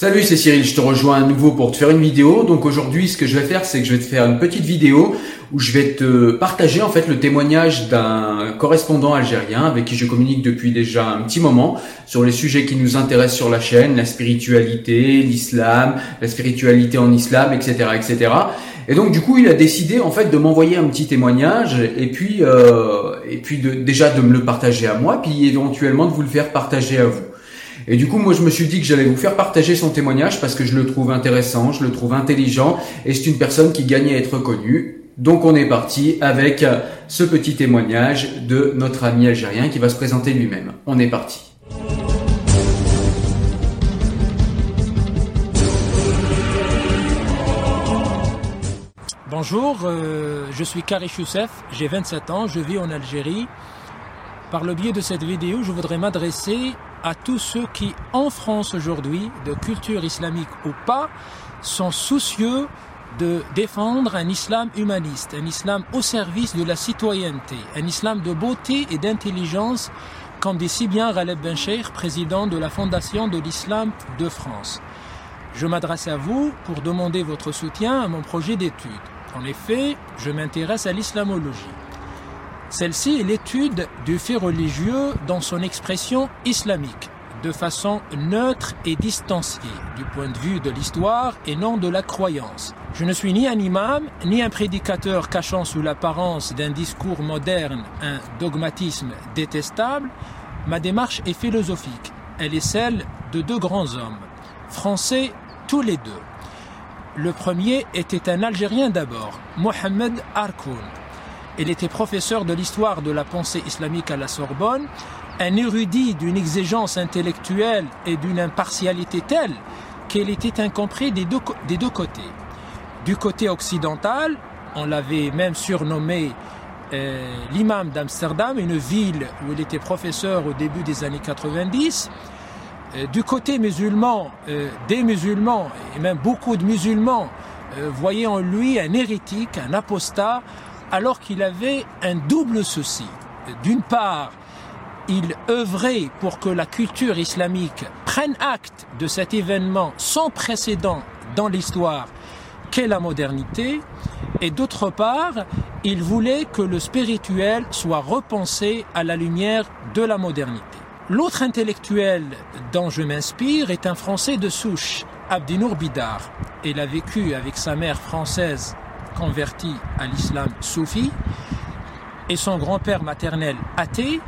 Salut, c'est Cyril, je te rejoins à nouveau pour te faire une vidéo. Donc aujourd'hui, ce que je vais faire, c'est que je vais te faire une petite vidéo où je vais te partager en fait le témoignage d'un correspondant algérien avec qui je communique depuis déjà un petit moment sur les sujets qui nous intéressent sur la chaîne, la spiritualité, l'islam, la spiritualité en islam, etc., etc. Et donc du coup, il a décidé en fait de m'envoyer un petit témoignage et puis euh, et puis déjà de me le partager à moi, puis éventuellement de vous le faire partager à vous. Et du coup, moi, je me suis dit que j'allais vous faire partager son témoignage parce que je le trouve intéressant, je le trouve intelligent et c'est une personne qui gagne à être connue. Donc, on est parti avec ce petit témoignage de notre ami algérien qui va se présenter lui-même. On est parti. Bonjour, euh, je suis Karish Youssef, j'ai 27 ans, je vis en Algérie. Par le biais de cette vidéo, je voudrais m'adresser à tous ceux qui, en France aujourd'hui, de culture islamique ou pas, sont soucieux de défendre un islam humaniste, un islam au service de la citoyenneté, un islam de beauté et d'intelligence, comme dit si bien Ghaleb Bencheikh, président de la Fondation de l'Islam de France. Je m'adresse à vous pour demander votre soutien à mon projet d'étude. En effet, je m'intéresse à l'islamologie. Celle-ci est l'étude du fait religieux dans son expression islamique, de façon neutre et distanciée du point de vue de l'histoire et non de la croyance. Je ne suis ni un imam, ni un prédicateur cachant sous l'apparence d'un discours moderne un dogmatisme détestable. Ma démarche est philosophique. Elle est celle de deux grands hommes, français tous les deux. Le premier était un Algérien d'abord, Mohamed Harkoun, il était professeur de l'histoire de la pensée islamique à la Sorbonne, un érudit d'une exigence intellectuelle et d'une impartialité telle qu'elle était deux, des deux côtés. Du côté occidental, on l'avait même surnommé euh, l'imam d'Amsterdam, une ville où il était professeur au début des années 90. Euh, du côté musulman, euh, des musulmans, et même beaucoup de musulmans, voyaient en lui un hérétique, un apostat, alors qu'il avait un double souci. D'une part, il œuvrait pour que la culture islamique prenne acte de cet événement sans précédent dans l'histoire qu'est la modernité, et d'autre part, il voulait que le spirituel soit repensé à la lumière de la modernité. L'autre intellectuel dont je m'inspire est un Français de souche, Abdinour Bidar. Il a vécu avec sa mère française converti à l'islam soufi et son grand-père maternel athée.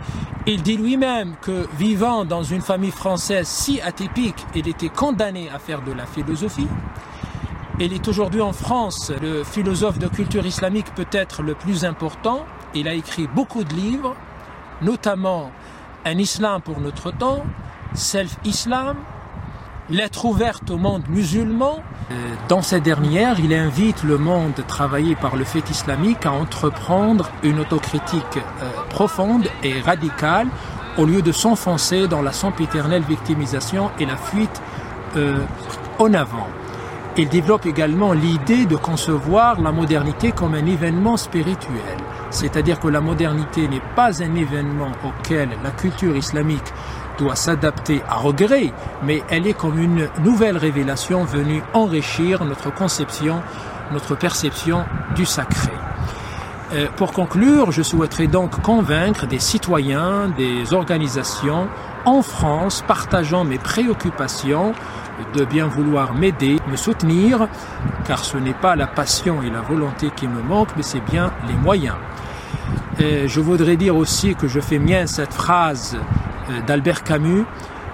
Il dit lui-même que vivant dans une famille française si atypique, il était condamné à faire de la philosophie. Il est aujourd'hui en France le philosophe de culture islamique peut-être le plus important. Il a écrit beaucoup de livres, notamment Un islam pour notre temps, Self-Islam, Lettre ouverte au monde musulman. Euh, dans cette dernière, il invite le monde travaillé par le fait islamique à entreprendre une autocritique euh, profonde et radicale au lieu de s'enfoncer dans la sempiternelle victimisation et la fuite euh, en avant. Il développe également l'idée de concevoir la modernité comme un événement spirituel, c'est-à-dire que la modernité n'est pas un événement auquel la culture islamique doit s'adapter à regret, mais elle est comme une nouvelle révélation venue enrichir notre conception, notre perception du sacré. Euh, pour conclure, je souhaiterais donc convaincre des citoyens, des organisations en France partageant mes préoccupations de bien vouloir m'aider, me soutenir, car ce n'est pas la passion et la volonté qui me manquent, mais c'est bien les moyens. Et je voudrais dire aussi que je fais mien cette phrase euh, d'Albert Camus.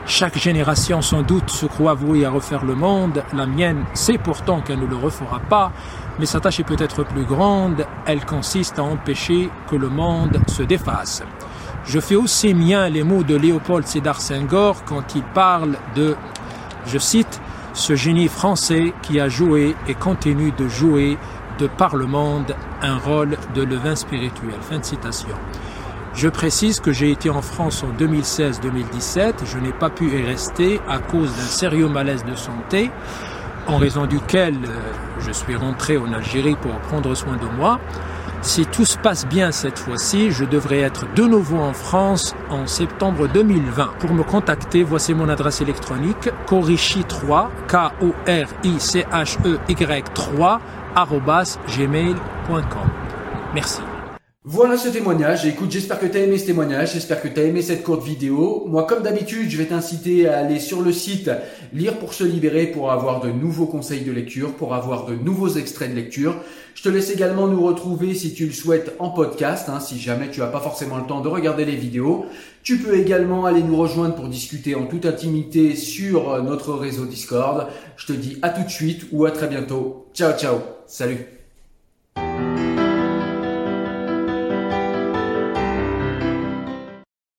Chaque génération sans doute se croit vouée à refaire le monde. La mienne sait pourtant qu'elle ne le refera pas, mais sa tâche est peut-être plus grande. Elle consiste à empêcher que le monde se défasse. Je fais aussi mien les mots de Léopold Sédar Senghor quand il parle de je cite, ce génie français qui a joué et continue de jouer de par le monde un rôle de levain spirituel. Fin de citation. Je précise que j'ai été en France en 2016-2017. Je n'ai pas pu y rester à cause d'un sérieux malaise de santé, en raison duquel euh, je suis rentré en Algérie pour prendre soin de moi. Si tout se passe bien cette fois-ci, je devrais être de nouveau en France en septembre 2020. Pour me contacter, voici mon adresse électronique korichi3 k o r i c h e y 3 gmail.com. Merci. Voilà ce témoignage. Écoute, j'espère que tu as aimé ce témoignage, j'espère que tu as aimé cette courte vidéo. Moi, comme d'habitude, je vais t'inciter à aller sur le site Lire pour se libérer pour avoir de nouveaux conseils de lecture, pour avoir de nouveaux extraits de lecture. Je te laisse également nous retrouver si tu le souhaites en podcast, hein, si jamais tu n'as pas forcément le temps de regarder les vidéos. Tu peux également aller nous rejoindre pour discuter en toute intimité sur notre réseau Discord. Je te dis à tout de suite ou à très bientôt. Ciao ciao. Salut